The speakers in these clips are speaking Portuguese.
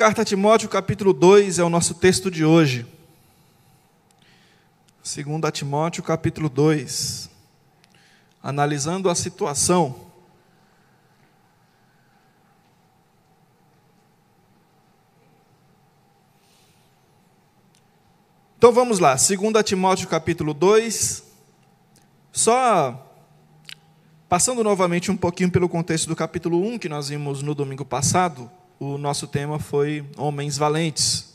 carta a Timóteo, capítulo 2, é o nosso texto de hoje. Segunda Timóteo, capítulo 2. Analisando a situação Então vamos lá, 2 Timóteo capítulo 2. Só passando novamente um pouquinho pelo contexto do capítulo 1 que nós vimos no domingo passado, o nosso tema foi homens valentes.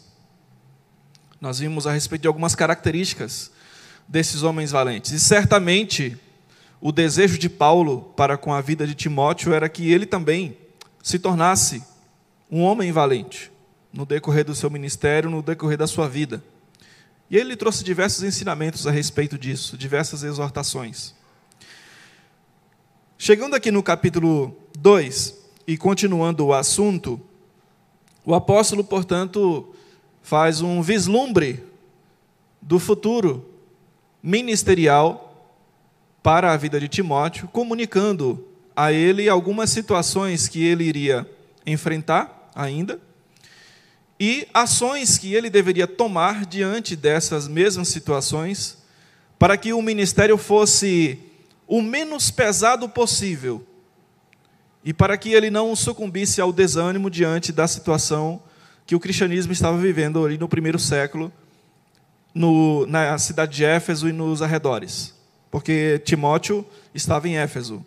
Nós vimos a respeito de algumas características desses homens valentes. E certamente o desejo de Paulo para com a vida de Timóteo era que ele também se tornasse um homem valente no decorrer do seu ministério, no decorrer da sua vida. E ele trouxe diversos ensinamentos a respeito disso, diversas exortações. Chegando aqui no capítulo 2 e continuando o assunto, o apóstolo, portanto, faz um vislumbre do futuro ministerial para a vida de Timóteo, comunicando a ele algumas situações que ele iria enfrentar ainda e ações que ele deveria tomar diante dessas mesmas situações, para que o ministério fosse o menos pesado possível e para que ele não sucumbisse ao desânimo diante da situação que o cristianismo estava vivendo ali no primeiro século, no, na cidade de Éfeso e nos arredores, porque Timóteo estava em Éfeso.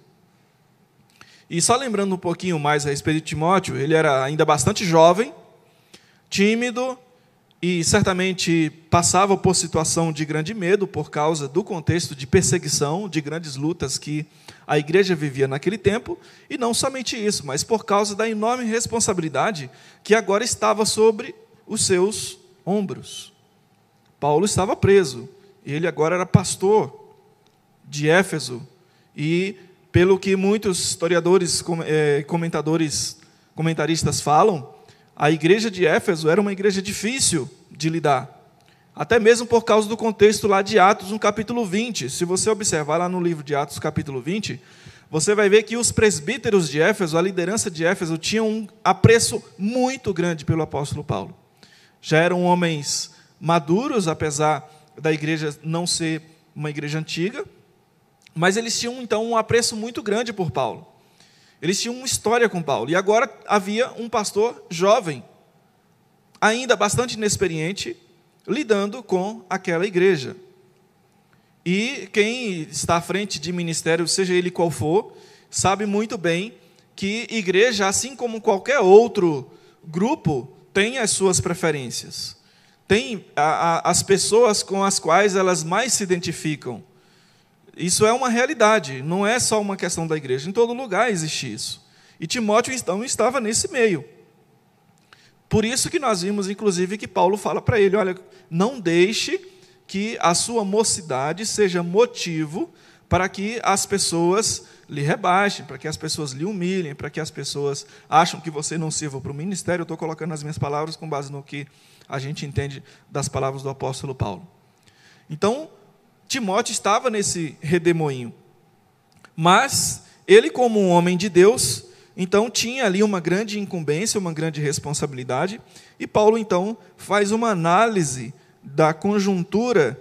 E só lembrando um pouquinho mais a respeito de Timóteo, ele era ainda bastante jovem, tímido e certamente passava por situação de grande medo por causa do contexto de perseguição, de grandes lutas que a igreja vivia naquele tempo, e não somente isso, mas por causa da enorme responsabilidade que agora estava sobre os seus ombros. Paulo estava preso, ele agora era pastor de Éfeso, e pelo que muitos historiadores, eh, comentadores, comentaristas falam, a igreja de Éfeso era uma igreja difícil de lidar. Até mesmo por causa do contexto lá de Atos, no capítulo 20. Se você observar lá no livro de Atos, capítulo 20, você vai ver que os presbíteros de Éfeso, a liderança de Éfeso, tinham um apreço muito grande pelo apóstolo Paulo. Já eram homens maduros, apesar da igreja não ser uma igreja antiga, mas eles tinham então um apreço muito grande por Paulo. Eles tinham uma história com Paulo. E agora havia um pastor jovem, ainda bastante inexperiente, lidando com aquela igreja. E quem está à frente de ministério, seja ele qual for, sabe muito bem que igreja, assim como qualquer outro grupo, tem as suas preferências. Tem a, a, as pessoas com as quais elas mais se identificam. Isso é uma realidade, não é só uma questão da igreja. Em todo lugar existe isso. E Timóteo, então, estava nesse meio. Por isso que nós vimos, inclusive, que Paulo fala para ele: olha, não deixe que a sua mocidade seja motivo para que as pessoas lhe rebaixem, para que as pessoas lhe humilhem, para que as pessoas acham que você não sirva para o ministério. Eu estou colocando as minhas palavras com base no que a gente entende das palavras do apóstolo Paulo. Então, Timóteo estava nesse redemoinho. Mas ele, como um homem de Deus, então tinha ali uma grande incumbência, uma grande responsabilidade, e Paulo então faz uma análise da conjuntura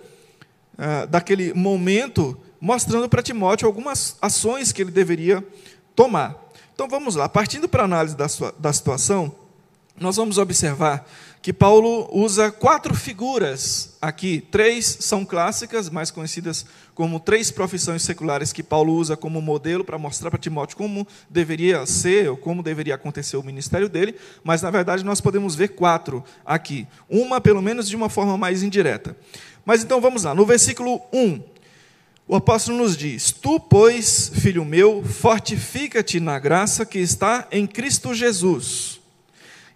uh, daquele momento, mostrando para Timóteo algumas ações que ele deveria tomar. Então vamos lá, partindo para a análise da, sua, da situação, nós vamos observar que Paulo usa quatro figuras aqui. Três são clássicas, mais conhecidas como três profissões seculares que Paulo usa como modelo para mostrar para Timóteo como deveria ser ou como deveria acontecer o ministério dele, mas na verdade nós podemos ver quatro aqui. Uma, pelo menos, de uma forma mais indireta. Mas então vamos lá, no versículo 1. O apóstolo nos diz: Tu, pois, filho meu, fortifica-te na graça que está em Cristo Jesus.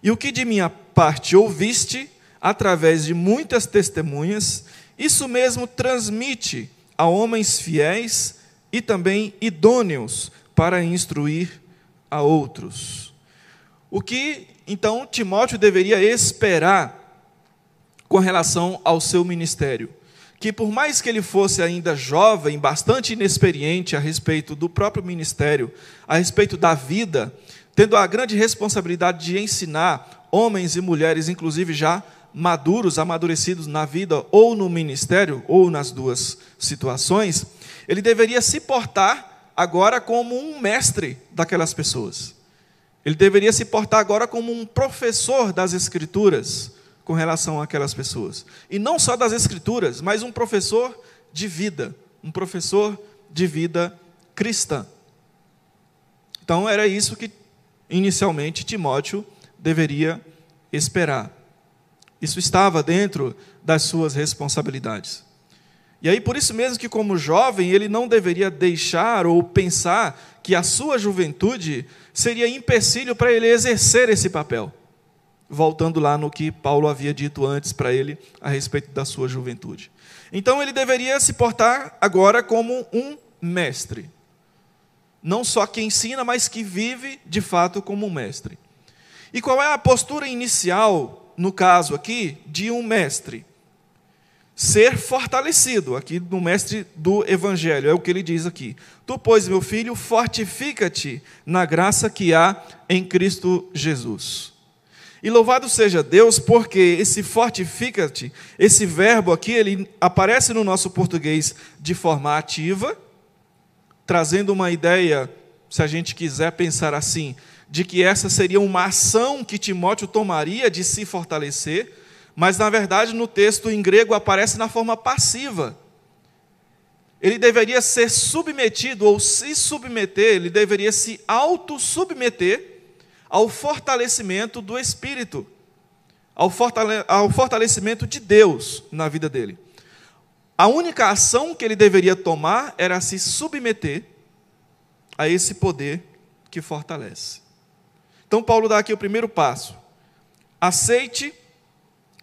E o que de minha parte ouviste através de muitas testemunhas, isso mesmo transmite a homens fiéis e também idôneos para instruir a outros. O que então Timóteo deveria esperar com relação ao seu ministério? Que por mais que ele fosse ainda jovem, bastante inexperiente a respeito do próprio ministério, a respeito da vida, tendo a grande responsabilidade de ensinar homens e mulheres, inclusive já maduros, amadurecidos na vida ou no ministério, ou nas duas situações, ele deveria se portar agora como um mestre daquelas pessoas. Ele deveria se portar agora como um professor das Escrituras com relação àquelas pessoas. E não só das Escrituras, mas um professor de vida, um professor de vida cristã. Então era isso que inicialmente Timóteo deveria esperar. Isso estava dentro das suas responsabilidades. E aí, por isso mesmo que, como jovem, ele não deveria deixar ou pensar que a sua juventude seria empecilho para ele exercer esse papel. Voltando lá no que Paulo havia dito antes para ele a respeito da sua juventude. Então, ele deveria se portar agora como um mestre. Não só que ensina, mas que vive de fato como um mestre. E qual é a postura inicial, no caso aqui, de um mestre? Ser fortalecido, aqui no mestre do Evangelho, é o que ele diz aqui. Tu, pois, meu filho, fortifica-te na graça que há em Cristo Jesus. E louvado seja Deus, porque esse fortifica-te, esse verbo aqui, ele aparece no nosso português de forma ativa, trazendo uma ideia, se a gente quiser pensar assim, de que essa seria uma ação que Timóteo tomaria de se fortalecer, mas na verdade no texto em grego aparece na forma passiva. Ele deveria ser submetido ou se submeter, ele deveria se auto-submeter ao fortalecimento do Espírito, ao, ao fortalecimento de Deus na vida dele. A única ação que ele deveria tomar era se submeter a esse poder que fortalece. Então, Paulo dá aqui o primeiro passo. Aceite,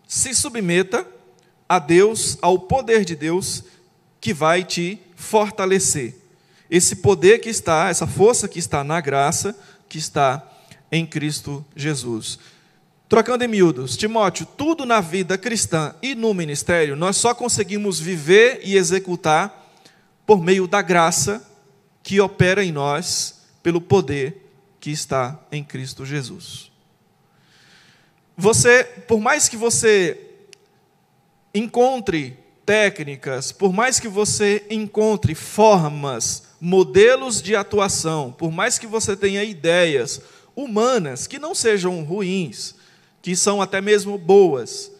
se submeta a Deus, ao poder de Deus que vai te fortalecer. Esse poder que está, essa força que está na graça, que está em Cristo Jesus. Trocando em miúdos, Timóteo, tudo na vida cristã e no ministério, nós só conseguimos viver e executar por meio da graça que opera em nós pelo poder que está em Cristo Jesus. Você, por mais que você encontre técnicas, por mais que você encontre formas, modelos de atuação, por mais que você tenha ideias humanas que não sejam ruins, que são até mesmo boas,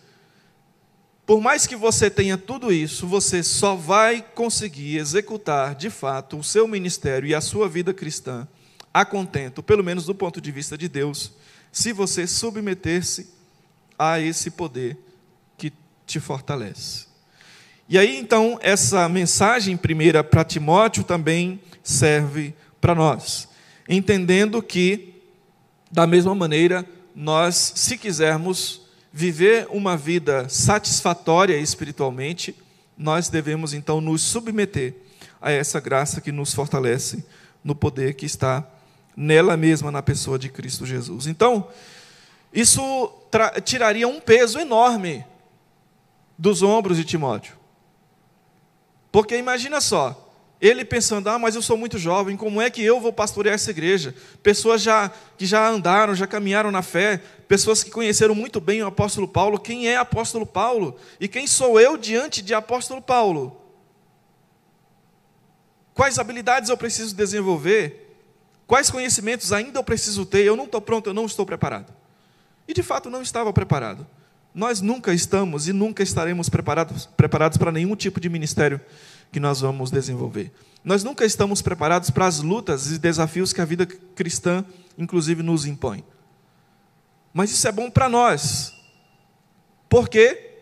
por mais que você tenha tudo isso, você só vai conseguir executar de fato o seu ministério e a sua vida cristã a contento, pelo menos do ponto de vista de Deus, se você submeter-se a esse poder que te fortalece. E aí então, essa mensagem primeira para Timóteo também serve para nós, entendendo que, da mesma maneira, nós, se quisermos viver uma vida satisfatória espiritualmente, nós devemos então nos submeter a essa graça que nos fortalece no poder que está nela mesma, na pessoa de Cristo Jesus. Então, isso tiraria um peso enorme dos ombros de Timóteo. Porque imagina só, ele pensando, ah, mas eu sou muito jovem, como é que eu vou pastorear essa igreja? Pessoas já, que já andaram, já caminharam na fé, pessoas que conheceram muito bem o apóstolo Paulo. Quem é apóstolo Paulo? E quem sou eu diante de apóstolo Paulo? Quais habilidades eu preciso desenvolver? Quais conhecimentos ainda eu preciso ter? Eu não estou pronto, eu não estou preparado. E de fato não estava preparado. Nós nunca estamos e nunca estaremos preparados, preparados para nenhum tipo de ministério que nós vamos desenvolver. Nós nunca estamos preparados para as lutas e desafios que a vida cristã, inclusive, nos impõe. Mas isso é bom para nós. Porque,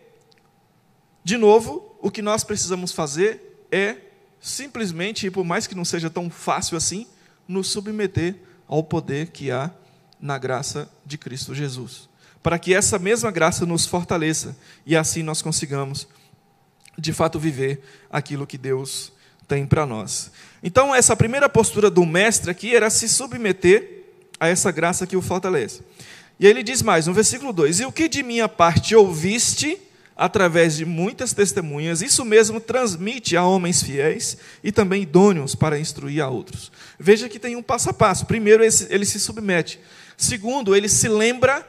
de novo, o que nós precisamos fazer é simplesmente, e por mais que não seja tão fácil assim, nos submeter ao poder que há na graça de Cristo Jesus. Para que essa mesma graça nos fortaleça e assim nós consigamos, de fato, viver aquilo que Deus tem para nós. Então, essa primeira postura do mestre aqui era se submeter a essa graça que o fortalece. E aí ele diz mais, no versículo 2: E o que de minha parte ouviste através de muitas testemunhas, isso mesmo transmite a homens fiéis e também idôneos para instruir a outros. Veja que tem um passo a passo. Primeiro, ele se submete. Segundo, ele se lembra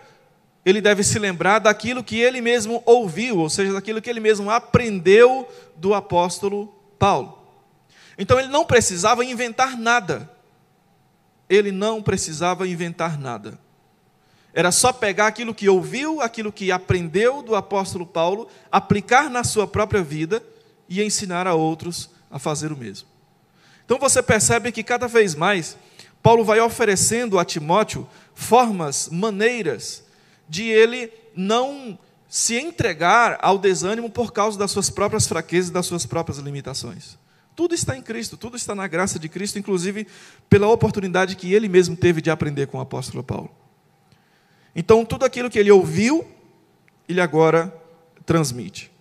ele deve se lembrar daquilo que ele mesmo ouviu, ou seja, daquilo que ele mesmo aprendeu do apóstolo Paulo. Então ele não precisava inventar nada. Ele não precisava inventar nada. Era só pegar aquilo que ouviu, aquilo que aprendeu do apóstolo Paulo, aplicar na sua própria vida e ensinar a outros a fazer o mesmo. Então você percebe que cada vez mais Paulo vai oferecendo a Timóteo formas, maneiras de ele não se entregar ao desânimo por causa das suas próprias fraquezas e das suas próprias limitações. Tudo está em Cristo, tudo está na graça de Cristo, inclusive pela oportunidade que ele mesmo teve de aprender com o apóstolo Paulo. Então, tudo aquilo que ele ouviu, ele agora transmite.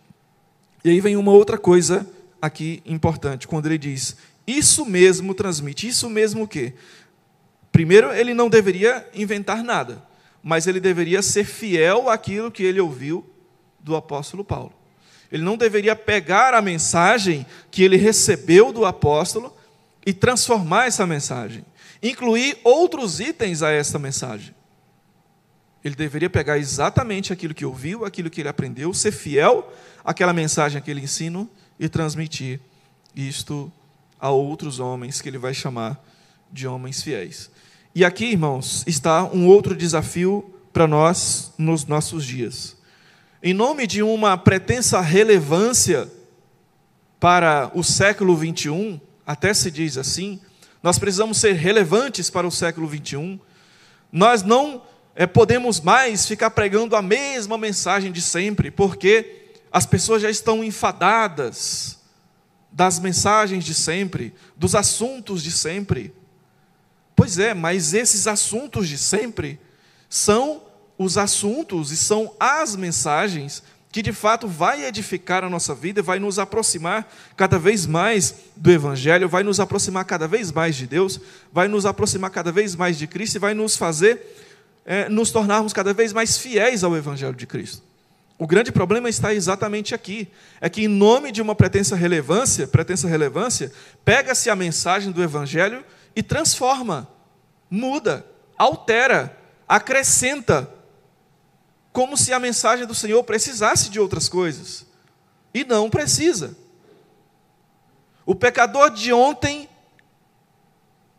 E aí vem uma outra coisa aqui importante, quando ele diz: Isso mesmo transmite. Isso mesmo o quê? Primeiro, ele não deveria inventar nada mas ele deveria ser fiel àquilo que ele ouviu do apóstolo Paulo. Ele não deveria pegar a mensagem que ele recebeu do apóstolo e transformar essa mensagem, incluir outros itens a essa mensagem. Ele deveria pegar exatamente aquilo que ouviu, aquilo que ele aprendeu, ser fiel àquela mensagem, àquele ensino e transmitir isto a outros homens que ele vai chamar de homens fiéis. E aqui, irmãos, está um outro desafio para nós nos nossos dias. Em nome de uma pretensa relevância para o século 21, até se diz assim, nós precisamos ser relevantes para o século 21. Nós não é, podemos mais ficar pregando a mesma mensagem de sempre, porque as pessoas já estão enfadadas das mensagens de sempre, dos assuntos de sempre. Pois é, mas esses assuntos de sempre são os assuntos e são as mensagens que de fato vai edificar a nossa vida, vai nos aproximar cada vez mais do Evangelho, vai nos aproximar cada vez mais de Deus, vai nos aproximar cada vez mais de Cristo e vai nos fazer é, nos tornarmos cada vez mais fiéis ao Evangelho de Cristo. O grande problema está exatamente aqui, é que em nome de uma pretensa relevância, pretensa relevância, pega-se a mensagem do Evangelho e transforma, muda, altera, acrescenta, como se a mensagem do Senhor precisasse de outras coisas. E não precisa. O pecador de ontem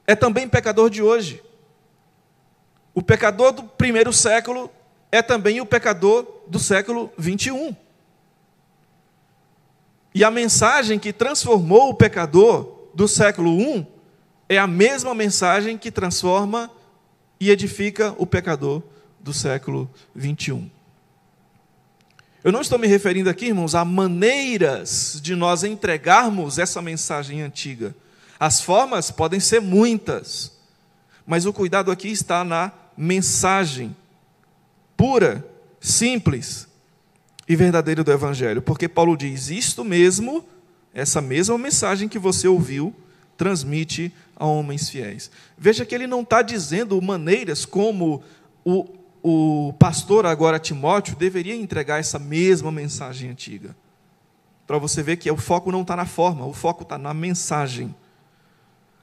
é também pecador de hoje. O pecador do primeiro século é também o pecador do século 21. E a mensagem que transformou o pecador do século I é a mesma mensagem que transforma e edifica o pecador do século 21. Eu não estou me referindo aqui, irmãos, a maneiras de nós entregarmos essa mensagem antiga. As formas podem ser muitas, mas o cuidado aqui está na mensagem pura, simples e verdadeira do Evangelho, porque Paulo diz: isto mesmo, essa mesma mensagem que você ouviu, transmite a homens fiéis. Veja que ele não está dizendo maneiras como o, o pastor, agora Timóteo, deveria entregar essa mesma mensagem antiga. Para você ver que o foco não está na forma, o foco está na mensagem.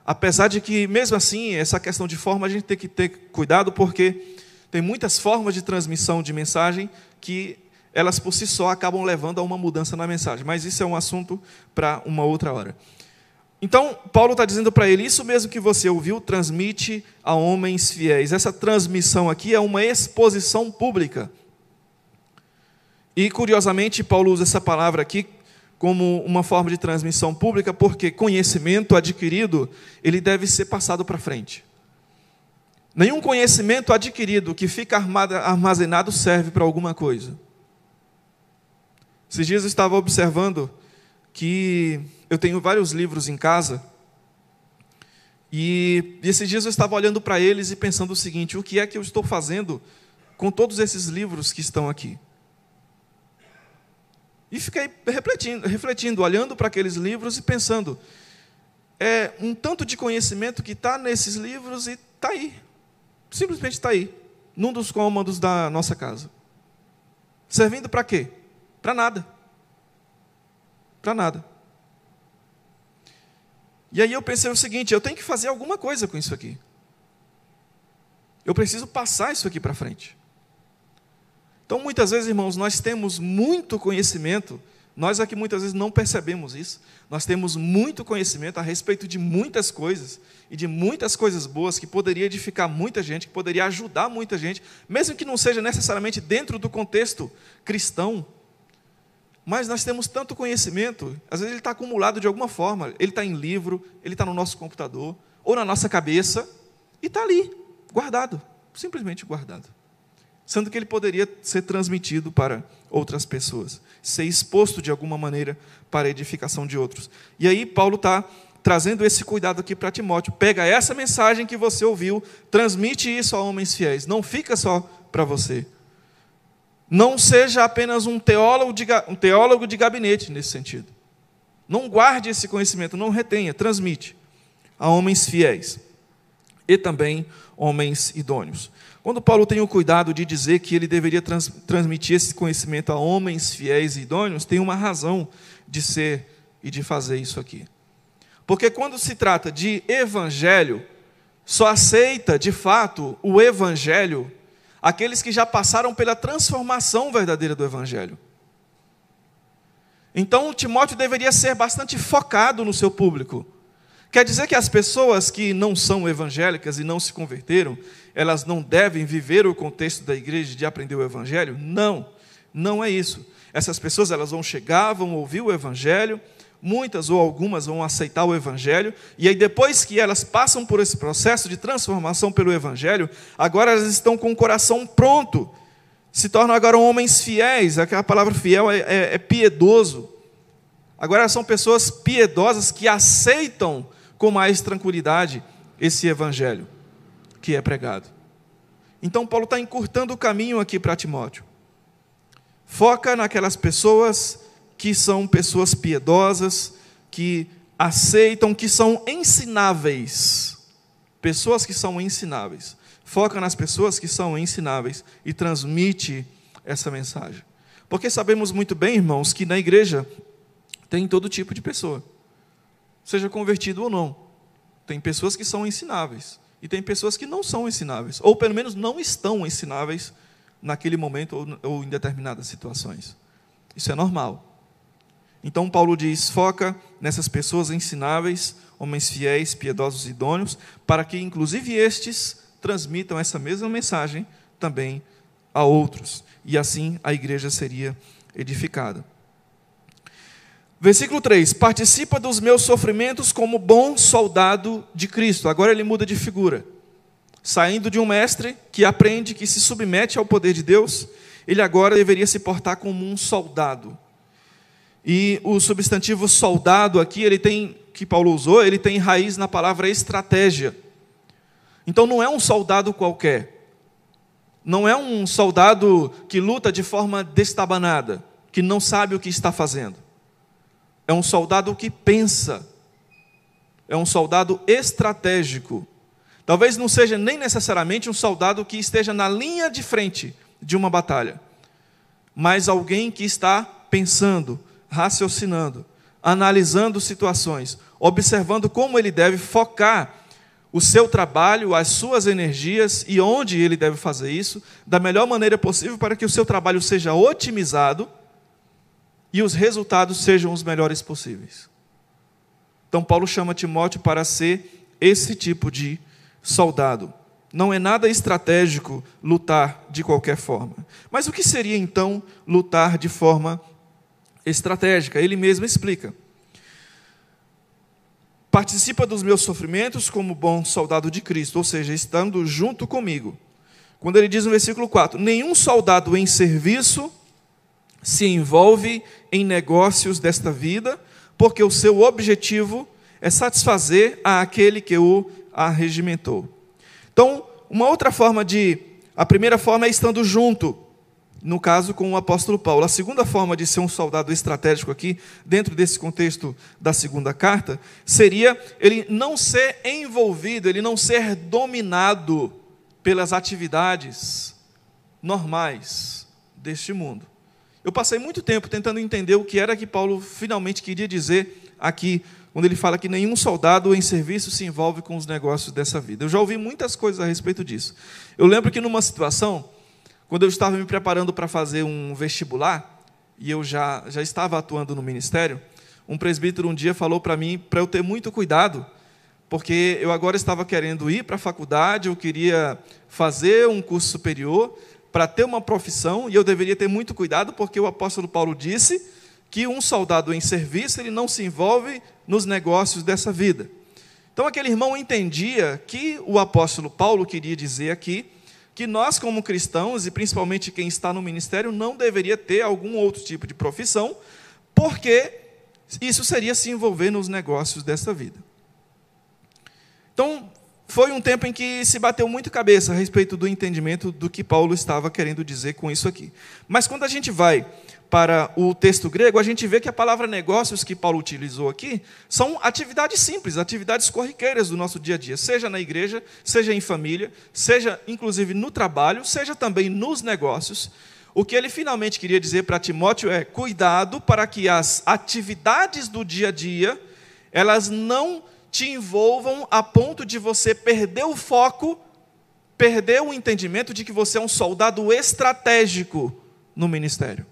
Apesar de que, mesmo assim, essa questão de forma a gente tem que ter cuidado, porque tem muitas formas de transmissão de mensagem que elas por si só acabam levando a uma mudança na mensagem. Mas isso é um assunto para uma outra hora. Então, Paulo está dizendo para ele: Isso mesmo que você ouviu, transmite a homens fiéis. Essa transmissão aqui é uma exposição pública. E, curiosamente, Paulo usa essa palavra aqui como uma forma de transmissão pública, porque conhecimento adquirido, ele deve ser passado para frente. Nenhum conhecimento adquirido que fica armazenado serve para alguma coisa. Esses dias eu estava observando que eu tenho vários livros em casa. E esses dias eu estava olhando para eles e pensando o seguinte: o que é que eu estou fazendo com todos esses livros que estão aqui? E fiquei refletindo, refletindo olhando para aqueles livros e pensando: é um tanto de conhecimento que está nesses livros e está aí, simplesmente está aí, num dos cômodos da nossa casa. Servindo para quê? Para nada. Para nada. E aí eu pensei o seguinte: eu tenho que fazer alguma coisa com isso aqui. Eu preciso passar isso aqui para frente. Então, muitas vezes, irmãos, nós temos muito conhecimento, nós aqui muitas vezes não percebemos isso. Nós temos muito conhecimento a respeito de muitas coisas e de muitas coisas boas que poderia edificar muita gente, que poderia ajudar muita gente, mesmo que não seja necessariamente dentro do contexto cristão. Mas nós temos tanto conhecimento, às vezes ele está acumulado de alguma forma, ele está em livro, ele está no nosso computador, ou na nossa cabeça, e está ali, guardado, simplesmente guardado sendo que ele poderia ser transmitido para outras pessoas, ser exposto de alguma maneira para a edificação de outros. E aí Paulo está trazendo esse cuidado aqui para Timóteo. Pega essa mensagem que você ouviu, transmite isso a homens fiéis. Não fica só para você. Não seja apenas um teólogo, de, um teólogo de gabinete nesse sentido. Não guarde esse conhecimento, não retenha, transmite a homens fiéis e também homens idôneos. Quando Paulo tem o cuidado de dizer que ele deveria trans, transmitir esse conhecimento a homens fiéis e idôneos, tem uma razão de ser e de fazer isso aqui. Porque quando se trata de evangelho, só aceita de fato o evangelho aqueles que já passaram pela transformação verdadeira do evangelho. Então, Timóteo deveria ser bastante focado no seu público. Quer dizer que as pessoas que não são evangélicas e não se converteram, elas não devem viver o contexto da igreja de aprender o evangelho? Não, não é isso. Essas pessoas elas vão chegar, vão ouvir o evangelho, muitas ou algumas vão aceitar o evangelho, e aí depois que elas passam por esse processo de transformação pelo evangelho, agora elas estão com o coração pronto, se tornam agora homens fiéis. Aquela palavra fiel é, é, é piedoso. Agora são pessoas piedosas que aceitam com mais tranquilidade esse evangelho que é pregado. Então, Paulo está encurtando o caminho aqui para Timóteo. Foca naquelas pessoas que são pessoas piedosas, que aceitam, que são ensináveis. Pessoas que são ensináveis. Foca nas pessoas que são ensináveis e transmite essa mensagem. Porque sabemos muito bem, irmãos, que na igreja tem todo tipo de pessoa seja convertido ou não. Tem pessoas que são ensináveis e tem pessoas que não são ensináveis, ou pelo menos não estão ensináveis naquele momento ou, em determinadas situações. Isso é normal. Então Paulo diz: foca nessas pessoas ensináveis, homens fiéis, piedosos e idôneos, para que inclusive estes transmitam essa mesma mensagem também a outros, e assim a igreja seria edificada. Versículo 3: Participa dos meus sofrimentos como bom soldado de Cristo. Agora ele muda de figura. Saindo de um mestre que aprende, que se submete ao poder de Deus, ele agora deveria se portar como um soldado. E o substantivo soldado aqui, ele tem, que Paulo usou, ele tem raiz na palavra estratégia. Então não é um soldado qualquer. Não é um soldado que luta de forma destabanada, que não sabe o que está fazendo. É um soldado que pensa. É um soldado estratégico. Talvez não seja nem necessariamente um soldado que esteja na linha de frente de uma batalha, mas alguém que está pensando, raciocinando, analisando situações, observando como ele deve focar o seu trabalho, as suas energias e onde ele deve fazer isso da melhor maneira possível para que o seu trabalho seja otimizado e os resultados sejam os melhores possíveis. Então, Paulo chama Timóteo para ser esse tipo de soldado. Não é nada estratégico lutar de qualquer forma. Mas o que seria então lutar de forma estratégica? Ele mesmo explica. Participa dos meus sofrimentos como bom soldado de Cristo, ou seja, estando junto comigo. Quando ele diz no versículo 4: Nenhum soldado em serviço se envolve em negócios desta vida, porque o seu objetivo é satisfazer a aquele que o arregimentou. Então, uma outra forma de. A primeira forma é estando junto, no caso com o apóstolo Paulo. A segunda forma de ser um soldado estratégico aqui, dentro desse contexto da segunda carta, seria ele não ser envolvido, ele não ser dominado pelas atividades normais deste mundo. Eu passei muito tempo tentando entender o que era que Paulo finalmente queria dizer aqui, quando ele fala que nenhum soldado em serviço se envolve com os negócios dessa vida. Eu já ouvi muitas coisas a respeito disso. Eu lembro que numa situação, Quando eu estava me preparando para fazer um vestibular, e eu já, já estava atuando no ministério, um presbítero um dia falou para mim para eu ter muito cuidado, porque eu agora estava querendo ir para a faculdade, eu queria fazer um curso superior para ter uma profissão, e eu deveria ter muito cuidado, porque o apóstolo Paulo disse que um soldado em serviço ele não se envolve nos negócios dessa vida. Então aquele irmão entendia que o apóstolo Paulo queria dizer aqui que nós como cristãos e principalmente quem está no ministério não deveria ter algum outro tipo de profissão, porque isso seria se envolver nos negócios dessa vida. Então, foi um tempo em que se bateu muito cabeça a respeito do entendimento do que Paulo estava querendo dizer com isso aqui. Mas quando a gente vai para o texto grego, a gente vê que a palavra negócios que Paulo utilizou aqui são atividades simples, atividades corriqueiras do nosso dia a dia, seja na igreja, seja em família, seja inclusive no trabalho, seja também nos negócios. O que ele finalmente queria dizer para Timóteo é: cuidado para que as atividades do dia a dia elas não te envolvam a ponto de você perder o foco, perder o entendimento de que você é um soldado estratégico no ministério.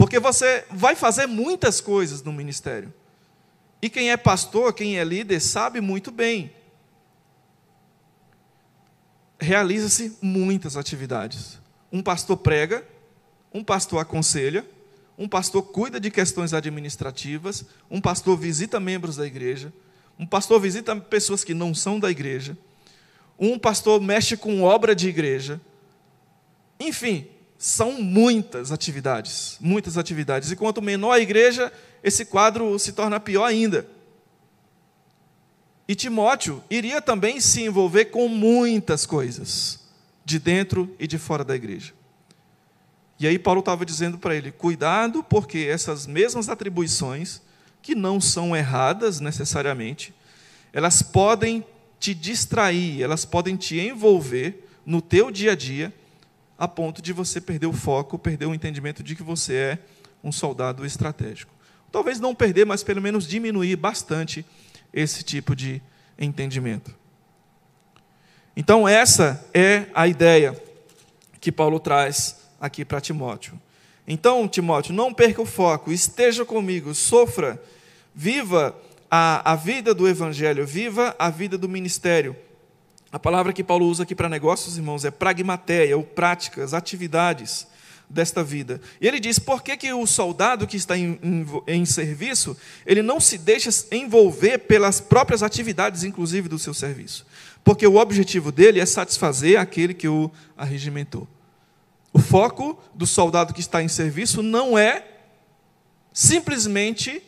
Porque você vai fazer muitas coisas no ministério. E quem é pastor, quem é líder, sabe muito bem. Realiza-se muitas atividades. Um pastor prega, um pastor aconselha, um pastor cuida de questões administrativas, um pastor visita membros da igreja, um pastor visita pessoas que não são da igreja, um pastor mexe com obra de igreja. Enfim, são muitas atividades, muitas atividades. E quanto menor a igreja, esse quadro se torna pior ainda. E Timóteo iria também se envolver com muitas coisas, de dentro e de fora da igreja. E aí Paulo estava dizendo para ele: cuidado, porque essas mesmas atribuições, que não são erradas necessariamente, elas podem te distrair, elas podem te envolver no teu dia a dia, a ponto de você perder o foco, perder o entendimento de que você é um soldado estratégico. Talvez não perder, mas pelo menos diminuir bastante esse tipo de entendimento. Então, essa é a ideia que Paulo traz aqui para Timóteo. Então, Timóteo, não perca o foco, esteja comigo, sofra, viva a, a vida do Evangelho, viva a vida do ministério. A palavra que Paulo usa aqui para negócios, irmãos, é pragmateia, ou práticas, atividades desta vida. E ele diz: por que, que o soldado que está em, em, em, serviço, ele não se deixa envolver pelas próprias atividades, inclusive do seu serviço? Porque o objetivo dele é satisfazer aquele que o arregimentou. O foco do soldado que está em serviço não é simplesmente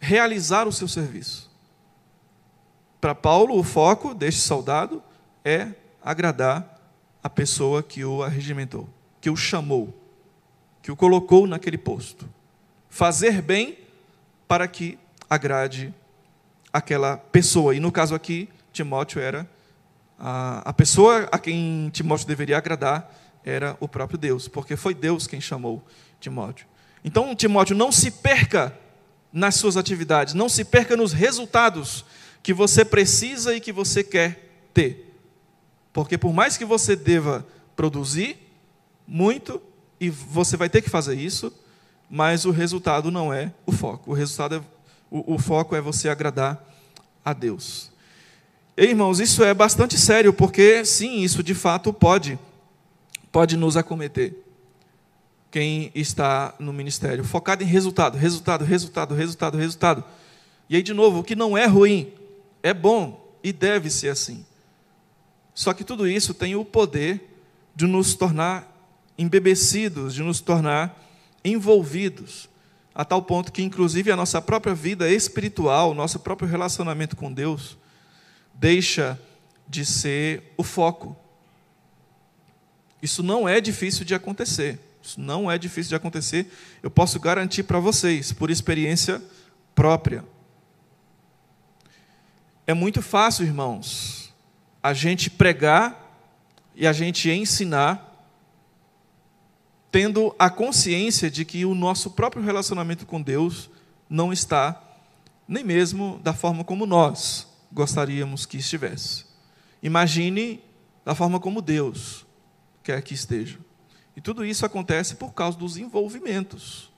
realizar o seu serviço. Para Paulo, o foco deste soldado é agradar a pessoa que o arregimentou, que o chamou, que o colocou naquele posto. Fazer bem para que agrade aquela pessoa. E no caso aqui, Timóteo era a, a pessoa a quem Timóteo deveria agradar era o próprio Deus, porque foi Deus quem chamou Timóteo. Então, Timóteo, não se perca nas suas atividades, não se perca nos resultados que você precisa e que você quer ter. Porque por mais que você deva produzir muito, e você vai ter que fazer isso, mas o resultado não é o foco. O resultado é, o, o foco é você agradar a Deus. E, irmãos, isso é bastante sério, porque sim, isso de fato pode pode nos acometer. Quem está no ministério, focado em resultado, resultado, resultado, resultado, resultado. E aí, de novo, o que não é ruim, é bom e deve ser assim. Só que tudo isso tem o poder de nos tornar embebecidos, de nos tornar envolvidos, a tal ponto que, inclusive, a nossa própria vida espiritual, nosso próprio relacionamento com Deus, deixa de ser o foco isso não é difícil de acontecer. Isso não é difícil de acontecer. Eu posso garantir para vocês, por experiência própria. É muito fácil, irmãos, a gente pregar e a gente ensinar tendo a consciência de que o nosso próprio relacionamento com Deus não está nem mesmo da forma como nós gostaríamos que estivesse. Imagine da forma como Deus quer que esteja. E tudo isso acontece por causa dos envolvimentos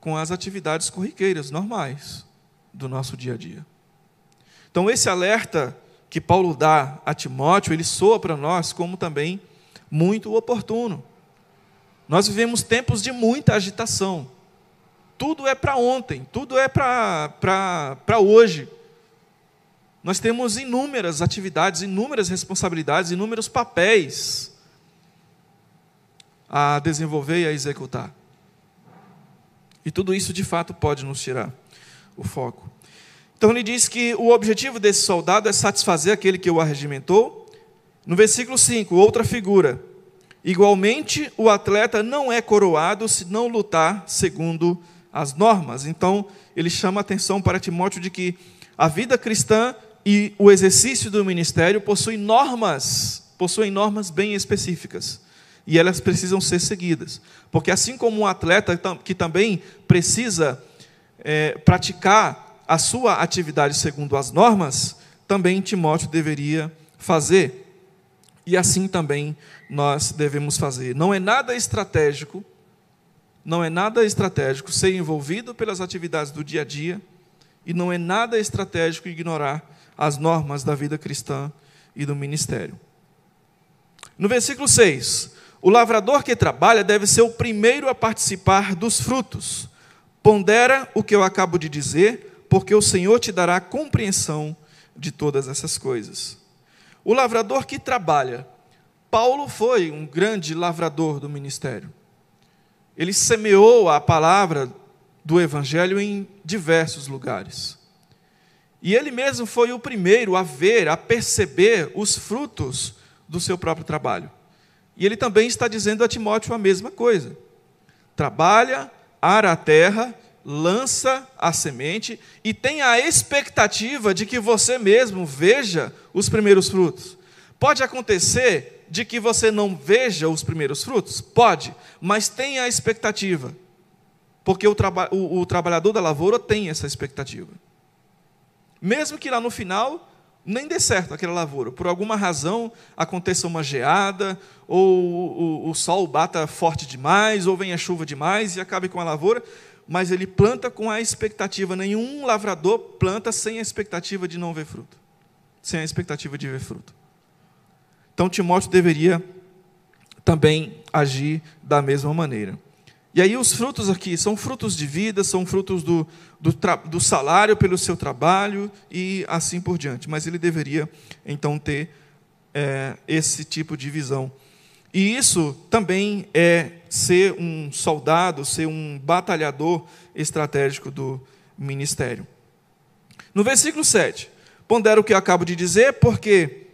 com as atividades corriqueiras normais do nosso dia a dia. Então, esse alerta que Paulo dá a Timóteo, ele soa para nós como também muito oportuno. Nós vivemos tempos de muita agitação. Tudo é para ontem, tudo é para hoje. Nós temos inúmeras atividades, inúmeras responsabilidades, inúmeros papéis a desenvolver e a executar. E tudo isso de fato pode nos tirar o foco. Então ele diz que o objetivo desse soldado é satisfazer aquele que o arregimentou. No versículo 5, outra figura. Igualmente, o atleta não é coroado se não lutar segundo as normas. Então, ele chama a atenção para Timóteo de que a vida cristã e o exercício do ministério possuem normas, possuem normas bem específicas. E elas precisam ser seguidas. Porque assim como um atleta que também precisa é, praticar a sua atividade segundo as normas, também Timóteo deveria fazer. E assim também nós devemos fazer. Não é nada estratégico, não é nada estratégico ser envolvido pelas atividades do dia a dia, e não é nada estratégico ignorar as normas da vida cristã e do ministério. No versículo 6, o lavrador que trabalha deve ser o primeiro a participar dos frutos. Pondera o que eu acabo de dizer, porque o Senhor te dará compreensão de todas essas coisas. O lavrador que trabalha. Paulo foi um grande lavrador do ministério. Ele semeou a palavra do evangelho em diversos lugares. E ele mesmo foi o primeiro a ver, a perceber os frutos do seu próprio trabalho. E ele também está dizendo a Timóteo a mesma coisa. Trabalha, ara a terra lança a semente e tem a expectativa de que você mesmo veja os primeiros frutos. Pode acontecer de que você não veja os primeiros frutos? Pode, mas tenha a expectativa. Porque o, traba o, o trabalhador da lavoura tem essa expectativa. Mesmo que lá no final nem dê certo aquela lavoura, por alguma razão aconteça uma geada, ou o, o, o sol bata forte demais, ou venha chuva demais e acabe com a lavoura, mas ele planta com a expectativa. Nenhum lavrador planta sem a expectativa de não ver fruto, sem a expectativa de ver fruto. Então Timóteo deveria também agir da mesma maneira. E aí os frutos aqui são frutos de vida, são frutos do, do, do, salário pelo seu trabalho e assim por diante. Mas ele deveria então ter é, esse tipo de visão. E isso também é ser um soldado, ser um batalhador estratégico do ministério. No versículo 7, pondera o que eu acabo de dizer, porque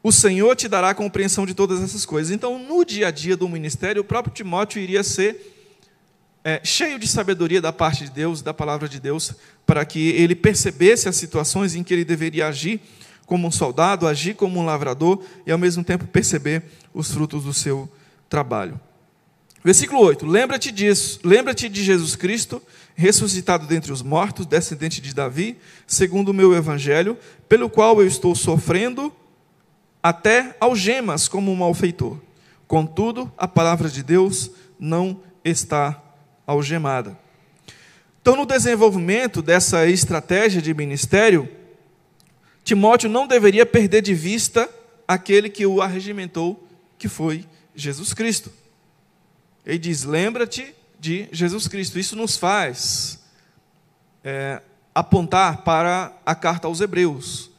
o Senhor te dará compreensão de todas essas coisas. Então, no dia a dia do ministério, o próprio Timóteo iria ser é, cheio de sabedoria da parte de Deus, da palavra de Deus, para que ele percebesse as situações em que ele deveria agir como um soldado, agir como um lavrador e ao mesmo tempo perceber os frutos do seu trabalho. Versículo 8: Lembra-te disso, lembra-te de Jesus Cristo, ressuscitado dentre os mortos, descendente de Davi, segundo o meu evangelho, pelo qual eu estou sofrendo até algemas como um malfeitor. Contudo, a palavra de Deus não está algemada. Então, no desenvolvimento dessa estratégia de ministério, Timóteo não deveria perder de vista aquele que o arregimentou, que foi Jesus Cristo. Ele diz: lembra-te de Jesus Cristo. Isso nos faz é, apontar para a carta aos Hebreus.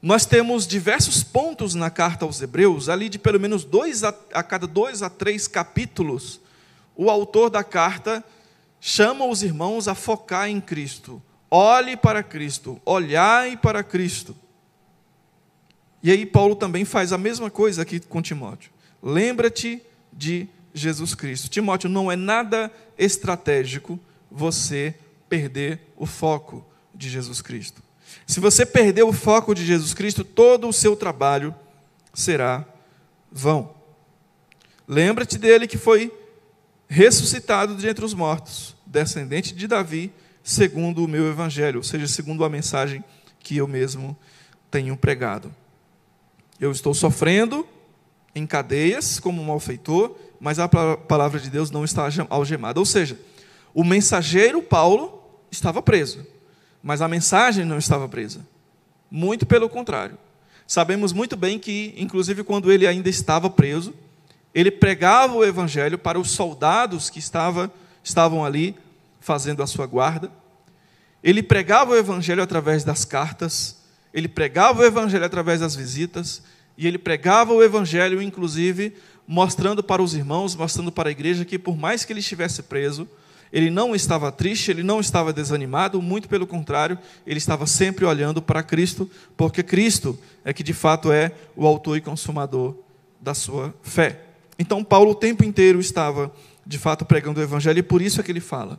Nós temos diversos pontos na carta aos Hebreus, ali de pelo menos dois a, a cada dois a três capítulos, o autor da carta chama os irmãos a focar em Cristo. Olhe para Cristo, olhai para Cristo. E aí Paulo também faz a mesma coisa aqui com Timóteo. Lembra-te de Jesus Cristo. Timóteo, não é nada estratégico você perder o foco de Jesus Cristo. Se você perder o foco de Jesus Cristo, todo o seu trabalho será vão. Lembra-te dele que foi ressuscitado de entre os mortos, descendente de Davi, segundo o meu evangelho, ou seja, segundo a mensagem que eu mesmo tenho pregado. Eu estou sofrendo em cadeias como um malfeitor, mas a palavra de Deus não está algemada. Ou seja, o mensageiro Paulo estava preso, mas a mensagem não estava presa. Muito pelo contrário. Sabemos muito bem que, inclusive quando ele ainda estava preso, ele pregava o evangelho para os soldados que estava, estavam ali fazendo a sua guarda. Ele pregava o evangelho através das cartas, ele pregava o evangelho através das visitas, e ele pregava o evangelho, inclusive, mostrando para os irmãos, mostrando para a igreja que, por mais que ele estivesse preso, ele não estava triste, ele não estava desanimado, muito pelo contrário, ele estava sempre olhando para Cristo, porque Cristo é que de fato é o autor e consumador da sua fé. Então, Paulo o tempo inteiro estava, de fato, pregando o Evangelho, e por isso é que ele fala: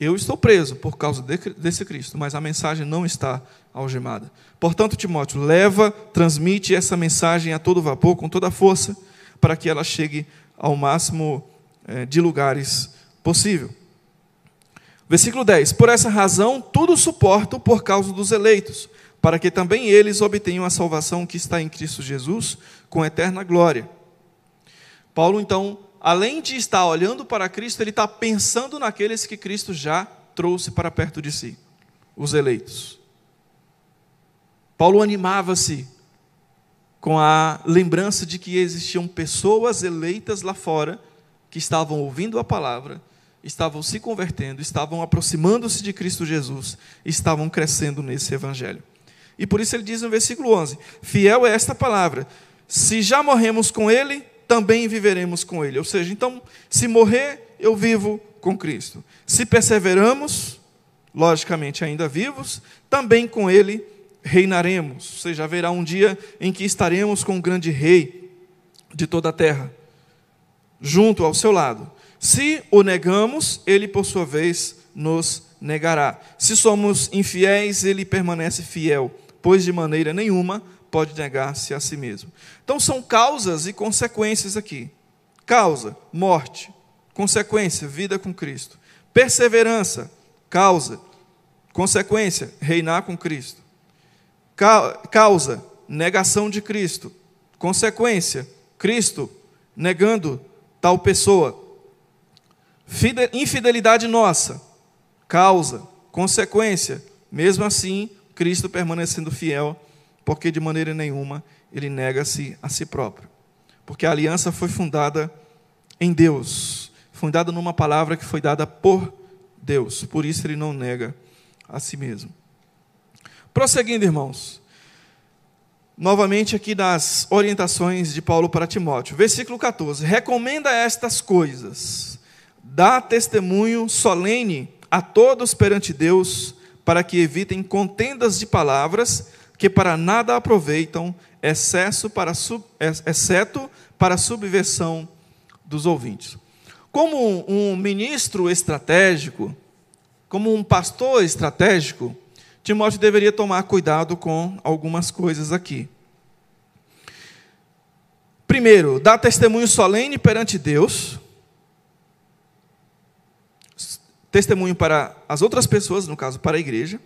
Eu estou preso por causa desse Cristo, mas a mensagem não está algemada. Portanto, Timóteo, leva, transmite essa mensagem a todo vapor, com toda a força, para que ela chegue ao máximo eh, de lugares possível. Versículo 10: Por essa razão, tudo suporto por causa dos eleitos, para que também eles obtenham a salvação que está em Cristo Jesus, com eterna glória. Paulo, então, além de estar olhando para Cristo, ele está pensando naqueles que Cristo já trouxe para perto de si, os eleitos. Paulo animava-se com a lembrança de que existiam pessoas eleitas lá fora que estavam ouvindo a palavra, estavam se convertendo, estavam aproximando-se de Cristo Jesus, estavam crescendo nesse evangelho. E por isso ele diz no versículo 11: Fiel é esta palavra, se já morremos com ele, também viveremos com ele. Ou seja, então, se morrer, eu vivo com Cristo. Se perseveramos, logicamente ainda vivos, também com ele reinaremos. Ou seja, haverá um dia em que estaremos com o grande rei de toda a terra, junto ao seu lado. Se o negamos, ele por sua vez nos negará. Se somos infiéis, ele permanece fiel, pois de maneira nenhuma pode negar-se a si mesmo. Então são causas e consequências aqui. Causa, morte. Consequência, vida com Cristo. Perseverança, causa. Consequência, reinar com Cristo. Causa, negação de Cristo. Consequência, Cristo negando tal pessoa. Infidelidade nossa, causa, consequência, mesmo assim, Cristo permanecendo fiel porque de maneira nenhuma ele nega-se a si próprio. Porque a aliança foi fundada em Deus, fundada numa palavra que foi dada por Deus, por isso ele não nega a si mesmo. Prosseguindo, irmãos, novamente aqui das orientações de Paulo para Timóteo, versículo 14: recomenda estas coisas, dá testemunho solene a todos perante Deus, para que evitem contendas de palavras que para nada aproveitam, excesso para sub, exceto para a subversão dos ouvintes. Como um ministro estratégico, como um pastor estratégico, Timóteo deveria tomar cuidado com algumas coisas aqui. Primeiro, dar testemunho solene perante Deus, testemunho para as outras pessoas, no caso, para a igreja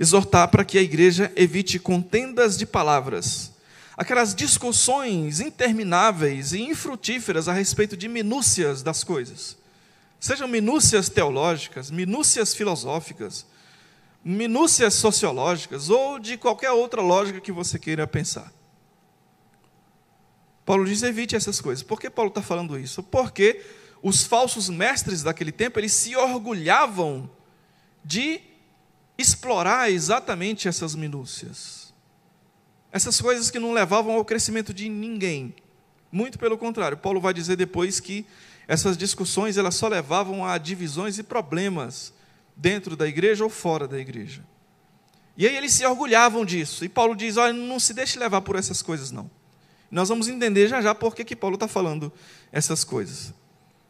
exortar para que a igreja evite contendas de palavras, aquelas discussões intermináveis e infrutíferas a respeito de minúcias das coisas. Sejam minúcias teológicas, minúcias filosóficas, minúcias sociológicas ou de qualquer outra lógica que você queira pensar. Paulo diz: evite essas coisas. Por que Paulo está falando isso? Porque os falsos mestres daquele tempo eles se orgulhavam de explorar exatamente essas minúcias. Essas coisas que não levavam ao crescimento de ninguém. Muito pelo contrário, Paulo vai dizer depois que essas discussões elas só levavam a divisões e problemas dentro da igreja ou fora da igreja. E aí eles se orgulhavam disso. E Paulo diz: olha, não se deixe levar por essas coisas, não. Nós vamos entender já já por que, que Paulo está falando essas coisas.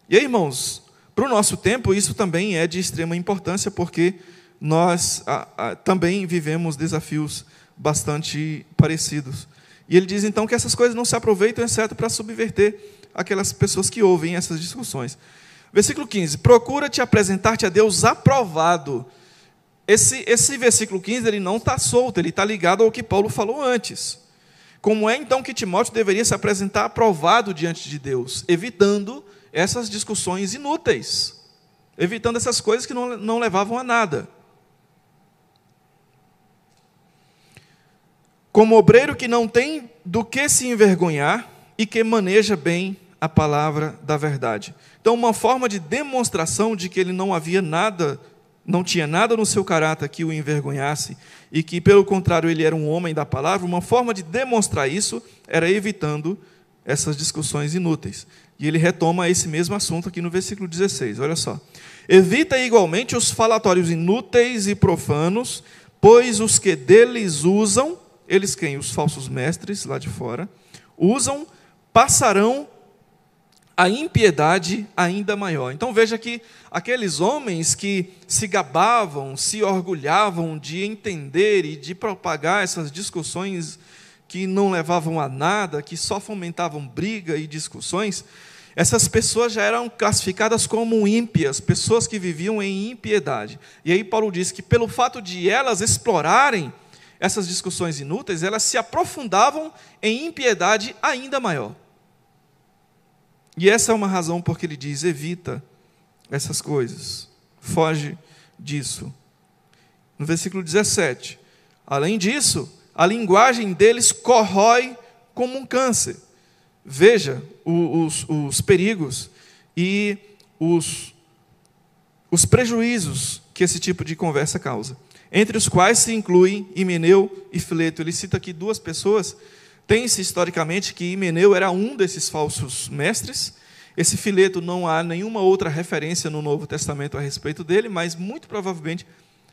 E aí, irmãos, para o nosso tempo, isso também é de extrema importância, porque nós a, a, também vivemos desafios bastante parecidos. E ele diz então que essas coisas não se aproveitam, exceto para subverter aquelas pessoas que ouvem essas discussões. Versículo 15: Procura-te apresentar-te a Deus aprovado. Esse, esse versículo 15 ele não está solto, ele está ligado ao que Paulo falou antes. Como é então que Timóteo deveria se apresentar aprovado diante de Deus, evitando essas discussões inúteis, evitando essas coisas que não, não levavam a nada. Como obreiro que não tem do que se envergonhar e que maneja bem a palavra da verdade. Então, uma forma de demonstração de que ele não havia nada, não tinha nada no seu caráter que o envergonhasse e que, pelo contrário, ele era um homem da palavra, uma forma de demonstrar isso era evitando essas discussões inúteis. E ele retoma esse mesmo assunto aqui no versículo 16, olha só. Evita igualmente os falatórios inúteis e profanos, pois os que deles usam, eles quem? Os falsos mestres lá de fora, usam, passarão a impiedade ainda maior. Então veja que aqueles homens que se gabavam, se orgulhavam de entender e de propagar essas discussões que não levavam a nada, que só fomentavam briga e discussões, essas pessoas já eram classificadas como ímpias, pessoas que viviam em impiedade. E aí Paulo diz que pelo fato de elas explorarem essas discussões inúteis, elas se aprofundavam em impiedade ainda maior. E essa é uma razão porque ele diz: evita essas coisas, foge disso. No versículo 17: além disso, a linguagem deles corrói como um câncer. Veja os, os perigos e os, os prejuízos que esse tipo de conversa causa, entre os quais se incluem Himeneu e Fileto. Ele cita aqui duas pessoas tem-se historicamente que Himeneu era um desses falsos mestres. Esse fileto não há nenhuma outra referência no Novo Testamento a respeito dele, mas muito provavelmente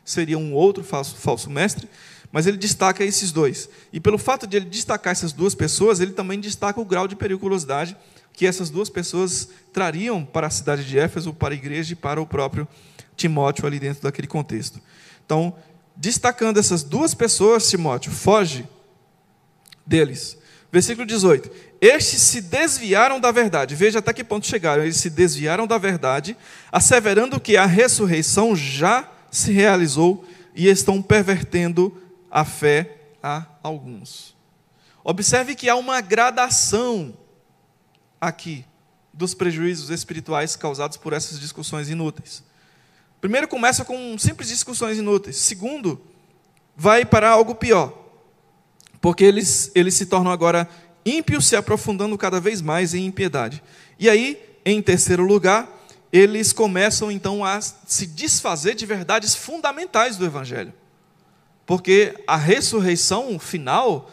seria um outro falso, falso mestre. Mas ele destaca esses dois. E pelo fato de ele destacar essas duas pessoas, ele também destaca o grau de periculosidade que essas duas pessoas trariam para a cidade de Éfeso, para a igreja e para o próprio Timóteo ali dentro daquele contexto. Então, destacando essas duas pessoas, Timóteo, foge deles. Versículo 18: Estes se desviaram da verdade. Veja até que ponto chegaram. Eles se desviaram da verdade, asseverando que a ressurreição já se realizou e estão pervertendo a fé a alguns. Observe que há uma gradação aqui dos prejuízos espirituais causados por essas discussões inúteis. Primeiro, começa com simples discussões inúteis. Segundo, vai para algo pior porque eles, eles se tornam agora ímpios, se aprofundando cada vez mais em impiedade. E aí, em terceiro lugar, eles começam então a se desfazer de verdades fundamentais do Evangelho. Porque a ressurreição final,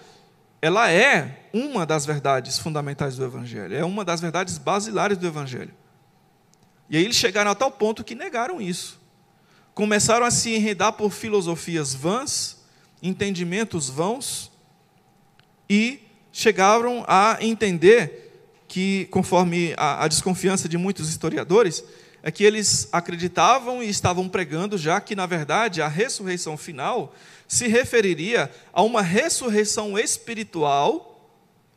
ela é uma das verdades fundamentais do Evangelho, é uma das verdades basilares do Evangelho. E aí eles chegaram a tal ponto que negaram isso. Começaram a se enredar por filosofias vãs, entendimentos vãos, e chegaram a entender que, conforme a, a, desconfiança de muitos historiadores, é que eles acreditavam e estavam pregando já que, na verdade, a ressurreição final se referiria a uma ressurreição espiritual,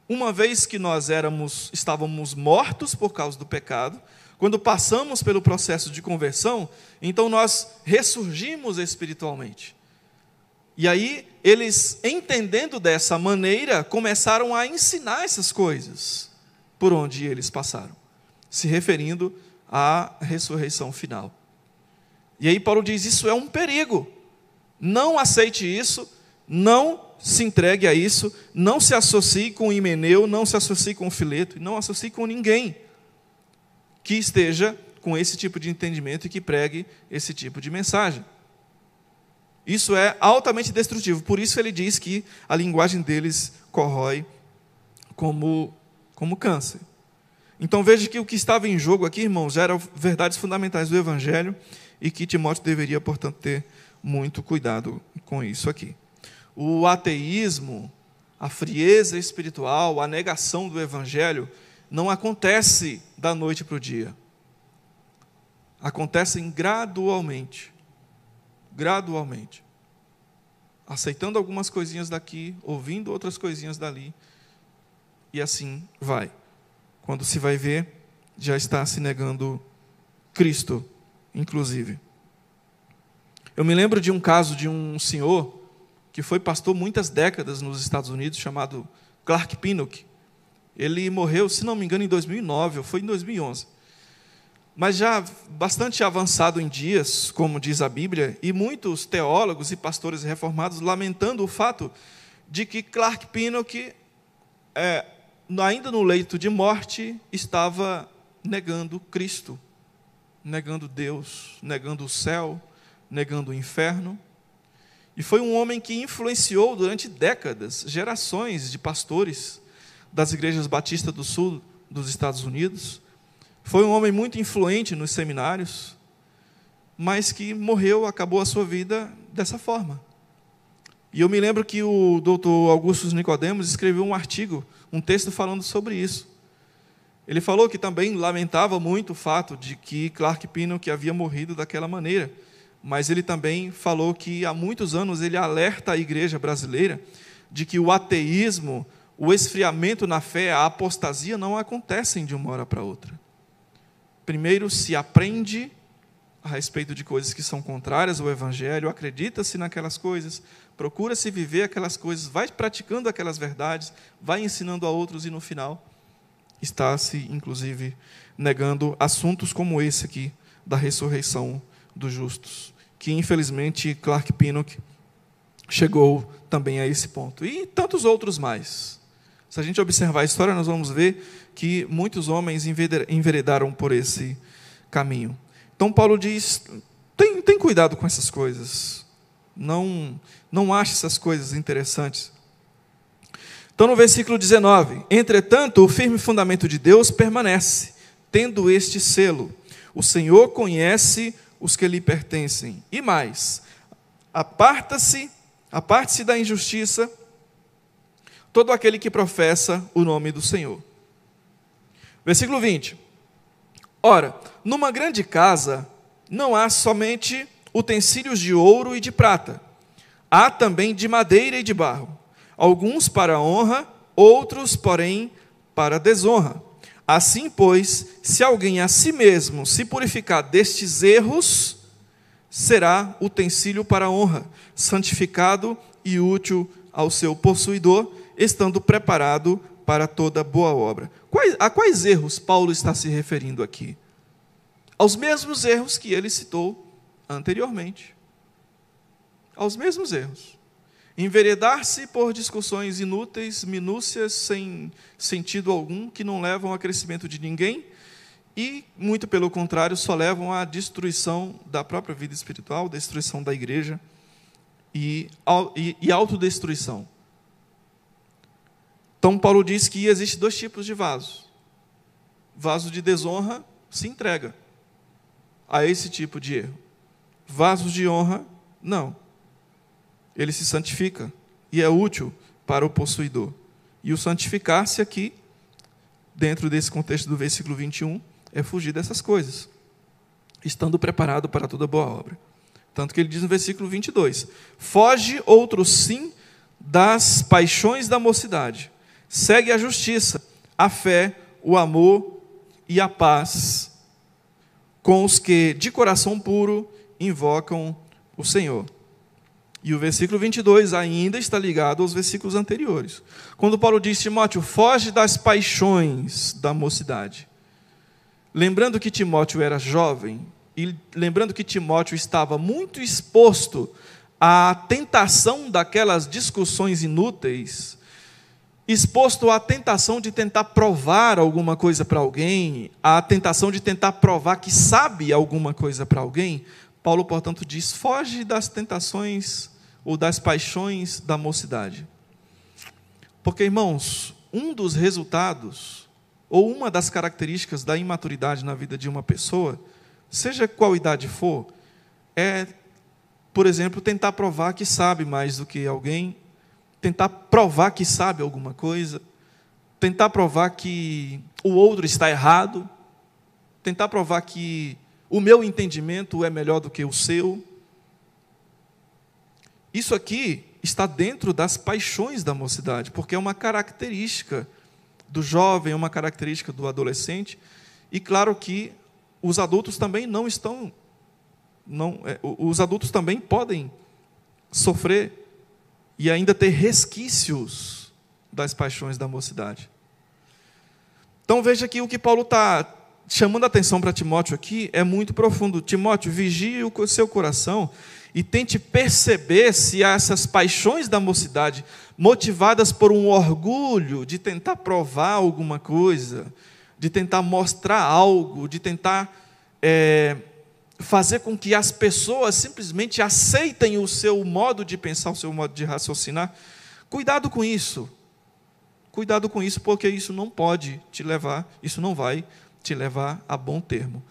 uma vez que nós éramos, estávamos mortos por causa do pecado, quando passamos pelo processo de conversão, então nós ressurgimos espiritualmente. E aí, eles, entendendo dessa maneira, começaram a ensinar essas coisas por onde eles passaram, se referindo à ressurreição final. E aí, Paulo diz: Isso é um perigo. Não aceite isso, não se entregue a isso, não se associe com Himeneu, não se associe com Fileto, não associe com ninguém que esteja com esse tipo de entendimento e que pregue esse tipo de mensagem. Isso é altamente destrutivo. Por isso ele diz que a linguagem deles corrói como, como câncer. Então veja que o que estava em jogo aqui, irmãos, eram verdades fundamentais do Evangelho e que Timóteo deveria, portanto, ter muito cuidado com isso aqui. O ateísmo, a frieza espiritual, a negação do Evangelho não acontece da noite para o dia. Acontecem gradualmente gradualmente. Aceitando algumas coisinhas daqui, ouvindo outras coisinhas dali, e assim vai. Quando se vai ver, já está se negando Cristo, inclusive. Eu me lembro de um caso de um senhor que foi pastor muitas décadas nos Estados Unidos, chamado Clark Pinnock. Ele morreu, se não me engano, em 2009, ou foi em 2011. Mas já bastante avançado em dias, como diz a Bíblia, e muitos teólogos e pastores reformados lamentando o fato de que Clark Pinnock, é, ainda no leito de morte, estava negando Cristo, negando Deus, negando o céu, negando o inferno. E foi um homem que influenciou durante décadas gerações de pastores das igrejas batistas do sul dos Estados Unidos. Foi um homem muito influente nos seminários, mas que morreu, acabou a sua vida dessa forma. E eu me lembro que o doutor Augusto Nicodemos escreveu um artigo, um texto falando sobre isso. Ele falou que também lamentava muito o fato de que Clark Pinnock havia morrido daquela maneira mas ele também falou que há muitos anos ele alerta a igreja brasileira de que o ateísmo, o esfriamento na fé, a apostasia não acontecem de uma hora para outra. Primeiro se aprende a respeito de coisas que são contrárias ao evangelho, acredita-se naquelas coisas, procura-se viver aquelas coisas, vai praticando aquelas verdades, vai ensinando a outros e no final está se inclusive negando assuntos como esse aqui da ressurreição dos justos, que infelizmente Clark Pinnock chegou também a esse ponto. E tantos outros mais. Se a gente observar a história, nós vamos ver que muitos homens enveredaram por esse caminho. Então Paulo diz: tem, tem cuidado com essas coisas. Não, não ache essas coisas interessantes. Então, no versículo 19: Entretanto, o firme fundamento de Deus permanece, tendo este selo: O Senhor conhece os que lhe pertencem. E mais, aparta-se, aparte-se da injustiça todo aquele que professa o nome do Senhor. Versículo 20. Ora, numa grande casa não há somente utensílios de ouro e de prata, há também de madeira e de barro, alguns para honra, outros, porém, para desonra. Assim, pois, se alguém a si mesmo se purificar destes erros, será utensílio para honra, santificado e útil ao seu possuidor, estando preparado para toda boa obra. Quais, a quais erros Paulo está se referindo aqui? Aos mesmos erros que ele citou anteriormente. Aos mesmos erros. Enveredar-se por discussões inúteis, minúcias, sem sentido algum, que não levam ao crescimento de ninguém e, muito pelo contrário, só levam à destruição da própria vida espiritual, destruição da igreja e, e, e autodestruição. Então, Paulo diz que existe dois tipos de vasos. Vaso de desonra se entrega a esse tipo de erro. Vasos de honra, não ele se santifica e é útil para o possuidor. E o santificar-se aqui, dentro desse contexto do versículo 21, é fugir dessas coisas, estando preparado para toda boa obra. Tanto que ele diz no versículo 22: Foge outro sim das paixões da mocidade, segue a justiça, a fé, o amor e a paz com os que de coração puro invocam o Senhor. E o versículo 22 ainda está ligado aos versículos anteriores. Quando Paulo diz, Timóteo, foge das paixões da mocidade. Lembrando que Timóteo era jovem, e lembrando que Timóteo estava muito exposto à tentação daquelas discussões inúteis, exposto à tentação de tentar provar alguma coisa para alguém, à tentação de tentar provar que sabe alguma coisa para alguém, Paulo, portanto, diz: foge das tentações ou das paixões da mocidade. Porque, irmãos, um dos resultados, ou uma das características da imaturidade na vida de uma pessoa, seja qual idade for, é, por exemplo, tentar provar que sabe mais do que alguém, tentar provar que sabe alguma coisa, tentar provar que o outro está errado, tentar provar que o meu entendimento é melhor do que o seu. Isso aqui está dentro das paixões da mocidade, porque é uma característica do jovem, é uma característica do adolescente, e claro que os adultos também não estão, não, é, os adultos também podem sofrer e ainda ter resquícios das paixões da mocidade. Então veja que o que Paulo está chamando a atenção para Timóteo aqui é muito profundo. Timóteo, vigie o seu coração e tente perceber se essas paixões da mocidade, motivadas por um orgulho de tentar provar alguma coisa, de tentar mostrar algo, de tentar é, fazer com que as pessoas simplesmente aceitem o seu modo de pensar, o seu modo de raciocinar. Cuidado com isso. Cuidado com isso, porque isso não pode te levar, isso não vai te levar a bom termo.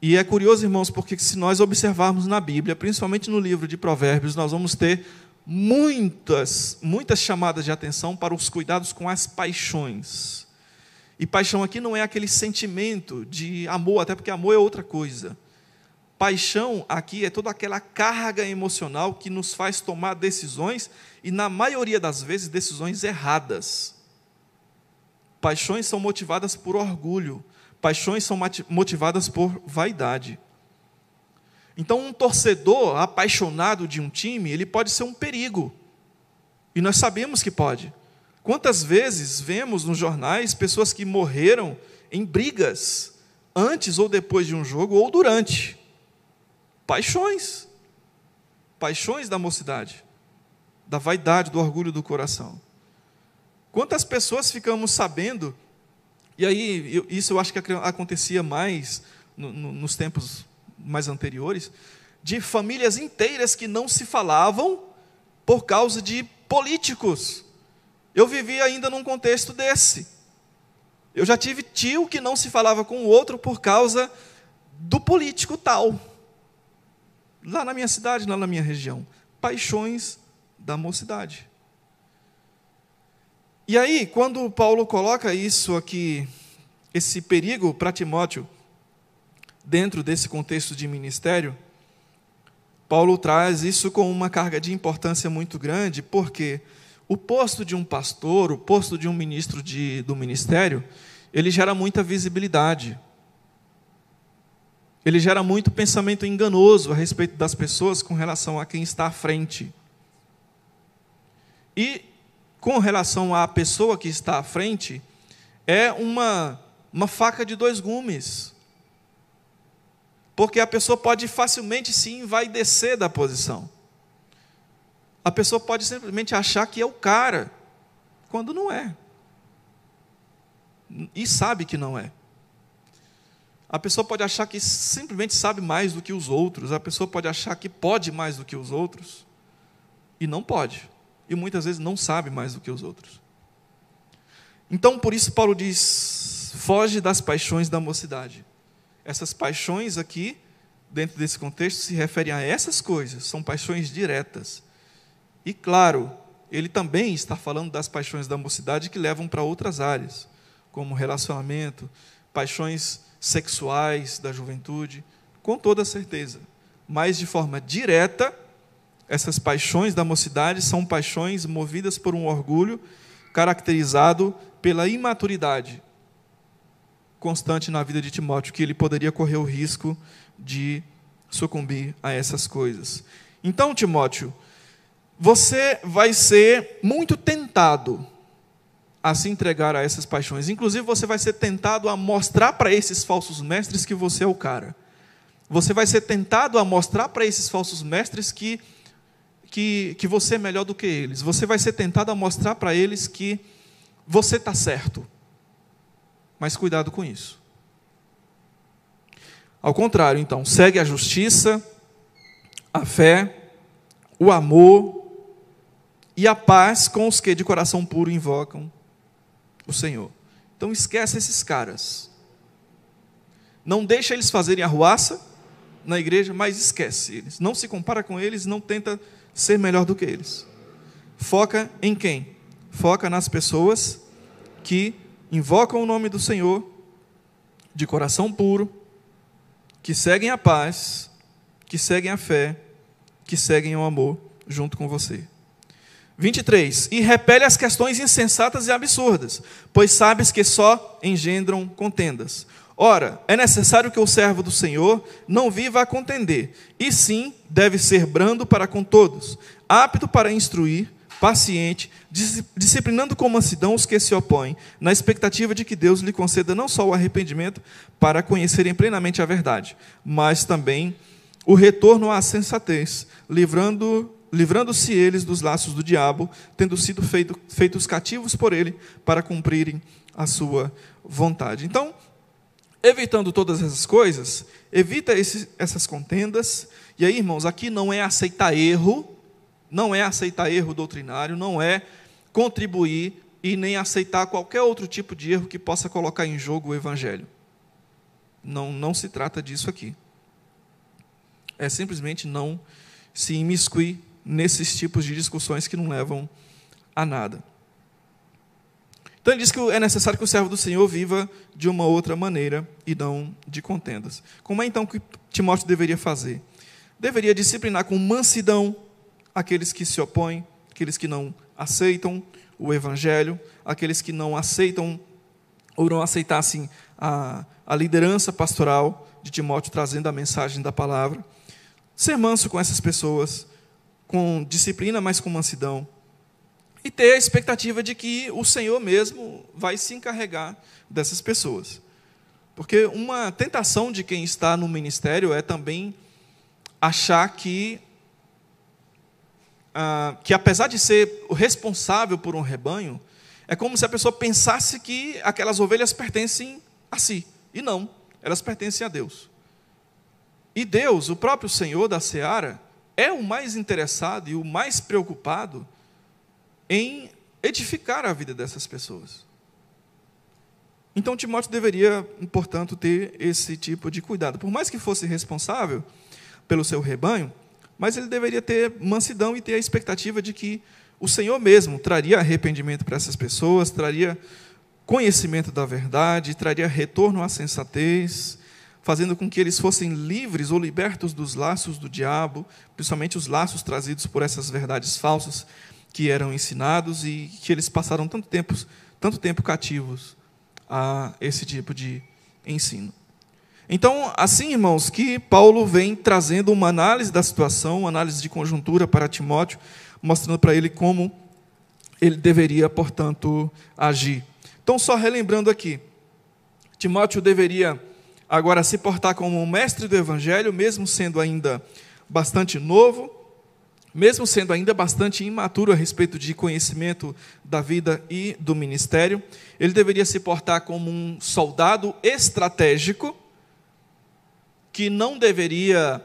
E é curioso, irmãos, porque se nós observarmos na Bíblia, principalmente no livro de Provérbios, nós vamos ter muitas, muitas chamadas de atenção para os cuidados com as paixões. E paixão aqui não é aquele sentimento de amor, até porque amor é outra coisa. Paixão aqui é toda aquela carga emocional que nos faz tomar decisões e, na maioria das vezes, decisões erradas. Paixões são motivadas por orgulho, paixões são motivadas por vaidade. Então, um torcedor apaixonado de um time, ele pode ser um perigo. E nós sabemos que pode. Quantas vezes vemos nos jornais pessoas que morreram em brigas antes ou depois de um jogo ou durante? Paixões. Paixões da mocidade, da vaidade, do orgulho do coração. Quantas pessoas ficamos sabendo, e aí eu, isso eu acho que acontecia mais no, no, nos tempos mais anteriores, de famílias inteiras que não se falavam por causa de políticos. Eu vivi ainda num contexto desse. Eu já tive tio que não se falava com o outro por causa do político tal lá na minha cidade, lá na minha região. Paixões da mocidade. E aí, quando Paulo coloca isso aqui, esse perigo para Timóteo, dentro desse contexto de ministério, Paulo traz isso com uma carga de importância muito grande, porque o posto de um pastor, o posto de um ministro de, do ministério, ele gera muita visibilidade ele gera muito pensamento enganoso a respeito das pessoas com relação a quem está à frente. E com relação à pessoa que está à frente, é uma, uma faca de dois gumes. Porque a pessoa pode facilmente se envaidecer da posição. A pessoa pode simplesmente achar que é o cara, quando não é. E sabe que não é. A pessoa pode achar que simplesmente sabe mais do que os outros, a pessoa pode achar que pode mais do que os outros, e não pode, e muitas vezes não sabe mais do que os outros. Então, por isso, Paulo diz: foge das paixões da mocidade. Essas paixões aqui, dentro desse contexto, se referem a essas coisas, são paixões diretas. E claro, ele também está falando das paixões da mocidade que levam para outras áreas, como relacionamento, paixões sexuais da juventude, com toda certeza. Mas de forma direta, essas paixões da mocidade são paixões movidas por um orgulho caracterizado pela imaturidade constante na vida de Timóteo, que ele poderia correr o risco de sucumbir a essas coisas. Então, Timóteo, você vai ser muito tentado a se entregar a essas paixões. Inclusive, você vai ser tentado a mostrar para esses falsos mestres que você é o cara. Você vai ser tentado a mostrar para esses falsos mestres que, que, que você é melhor do que eles. Você vai ser tentado a mostrar para eles que você está certo. Mas cuidado com isso. Ao contrário, então, segue a justiça, a fé, o amor e a paz com os que de coração puro invocam o Senhor. Então esquece esses caras. Não deixa eles fazerem arruaça na igreja, mas esquece eles. Não se compara com eles, não tenta ser melhor do que eles. Foca em quem? Foca nas pessoas que invocam o nome do Senhor de coração puro, que seguem a paz, que seguem a fé, que seguem o amor junto com você. 23. E repele as questões insensatas e absurdas, pois sabes que só engendram contendas. Ora, é necessário que o servo do Senhor não viva a contender, e sim deve ser brando para com todos, apto para instruir, paciente, disciplinando com mansidão os que se opõem, na expectativa de que Deus lhe conceda não só o arrependimento para conhecerem plenamente a verdade, mas também o retorno à sensatez, livrando livrando-se eles dos laços do diabo, tendo sido feito, feitos cativos por ele para cumprirem a sua vontade. Então, evitando todas essas coisas, evita esse, essas contendas. E aí, irmãos, aqui não é aceitar erro, não é aceitar erro doutrinário, não é contribuir e nem aceitar qualquer outro tipo de erro que possa colocar em jogo o evangelho. Não, não se trata disso aqui. É simplesmente não se imiscuir nesses tipos de discussões que não levam a nada. Então ele diz que é necessário que o servo do Senhor viva de uma outra maneira e não de contendas. Como é então que Timóteo deveria fazer? Deveria disciplinar com mansidão aqueles que se opõem, aqueles que não aceitam o evangelho, aqueles que não aceitam ou não aceitassem a, a liderança pastoral de Timóteo trazendo a mensagem da palavra. Ser manso com essas pessoas, com disciplina, mas com mansidão e ter a expectativa de que o Senhor mesmo vai se encarregar dessas pessoas. Porque uma tentação de quem está no ministério é também achar que, ah, que apesar de ser o responsável por um rebanho, é como se a pessoa pensasse que aquelas ovelhas pertencem a si. E não, elas pertencem a Deus. E Deus, o próprio Senhor da seara, é o mais interessado e o mais preocupado em edificar a vida dessas pessoas. Então Timóteo deveria, portanto, ter esse tipo de cuidado. Por mais que fosse responsável pelo seu rebanho, mas ele deveria ter mansidão e ter a expectativa de que o Senhor mesmo traria arrependimento para essas pessoas, traria conhecimento da verdade, traria retorno à sensatez, fazendo com que eles fossem livres ou libertos dos laços do diabo, principalmente os laços trazidos por essas verdades falsas que eram ensinados e que eles passaram tanto tempo, tanto tempo cativos a esse tipo de ensino. Então, assim, irmãos, que Paulo vem trazendo uma análise da situação, uma análise de conjuntura para Timóteo, mostrando para ele como ele deveria, portanto, agir. Então, só relembrando aqui, Timóteo deveria agora se portar como um mestre do evangelho, mesmo sendo ainda bastante novo, mesmo sendo ainda bastante imaturo a respeito de conhecimento da vida e do ministério, ele deveria se portar como um soldado estratégico que não deveria,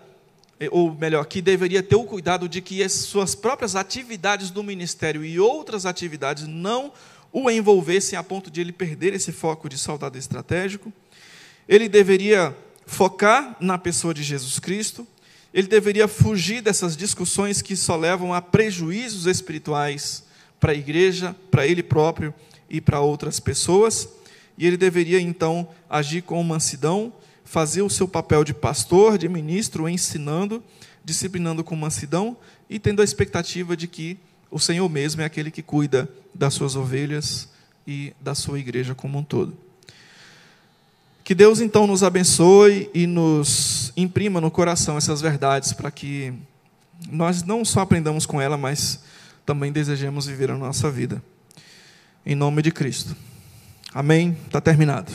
ou melhor, que deveria ter o cuidado de que as suas próprias atividades do ministério e outras atividades não o envolvessem a ponto de ele perder esse foco de soldado estratégico. Ele deveria focar na pessoa de Jesus Cristo, ele deveria fugir dessas discussões que só levam a prejuízos espirituais para a igreja, para ele próprio e para outras pessoas. E ele deveria então agir com mansidão, fazer o seu papel de pastor, de ministro, ensinando, disciplinando com mansidão e tendo a expectativa de que o Senhor mesmo é aquele que cuida das suas ovelhas e da sua igreja como um todo. Que Deus então nos abençoe e nos imprima no coração essas verdades para que nós não só aprendamos com ela, mas também desejemos viver a nossa vida. Em nome de Cristo. Amém? Está terminado.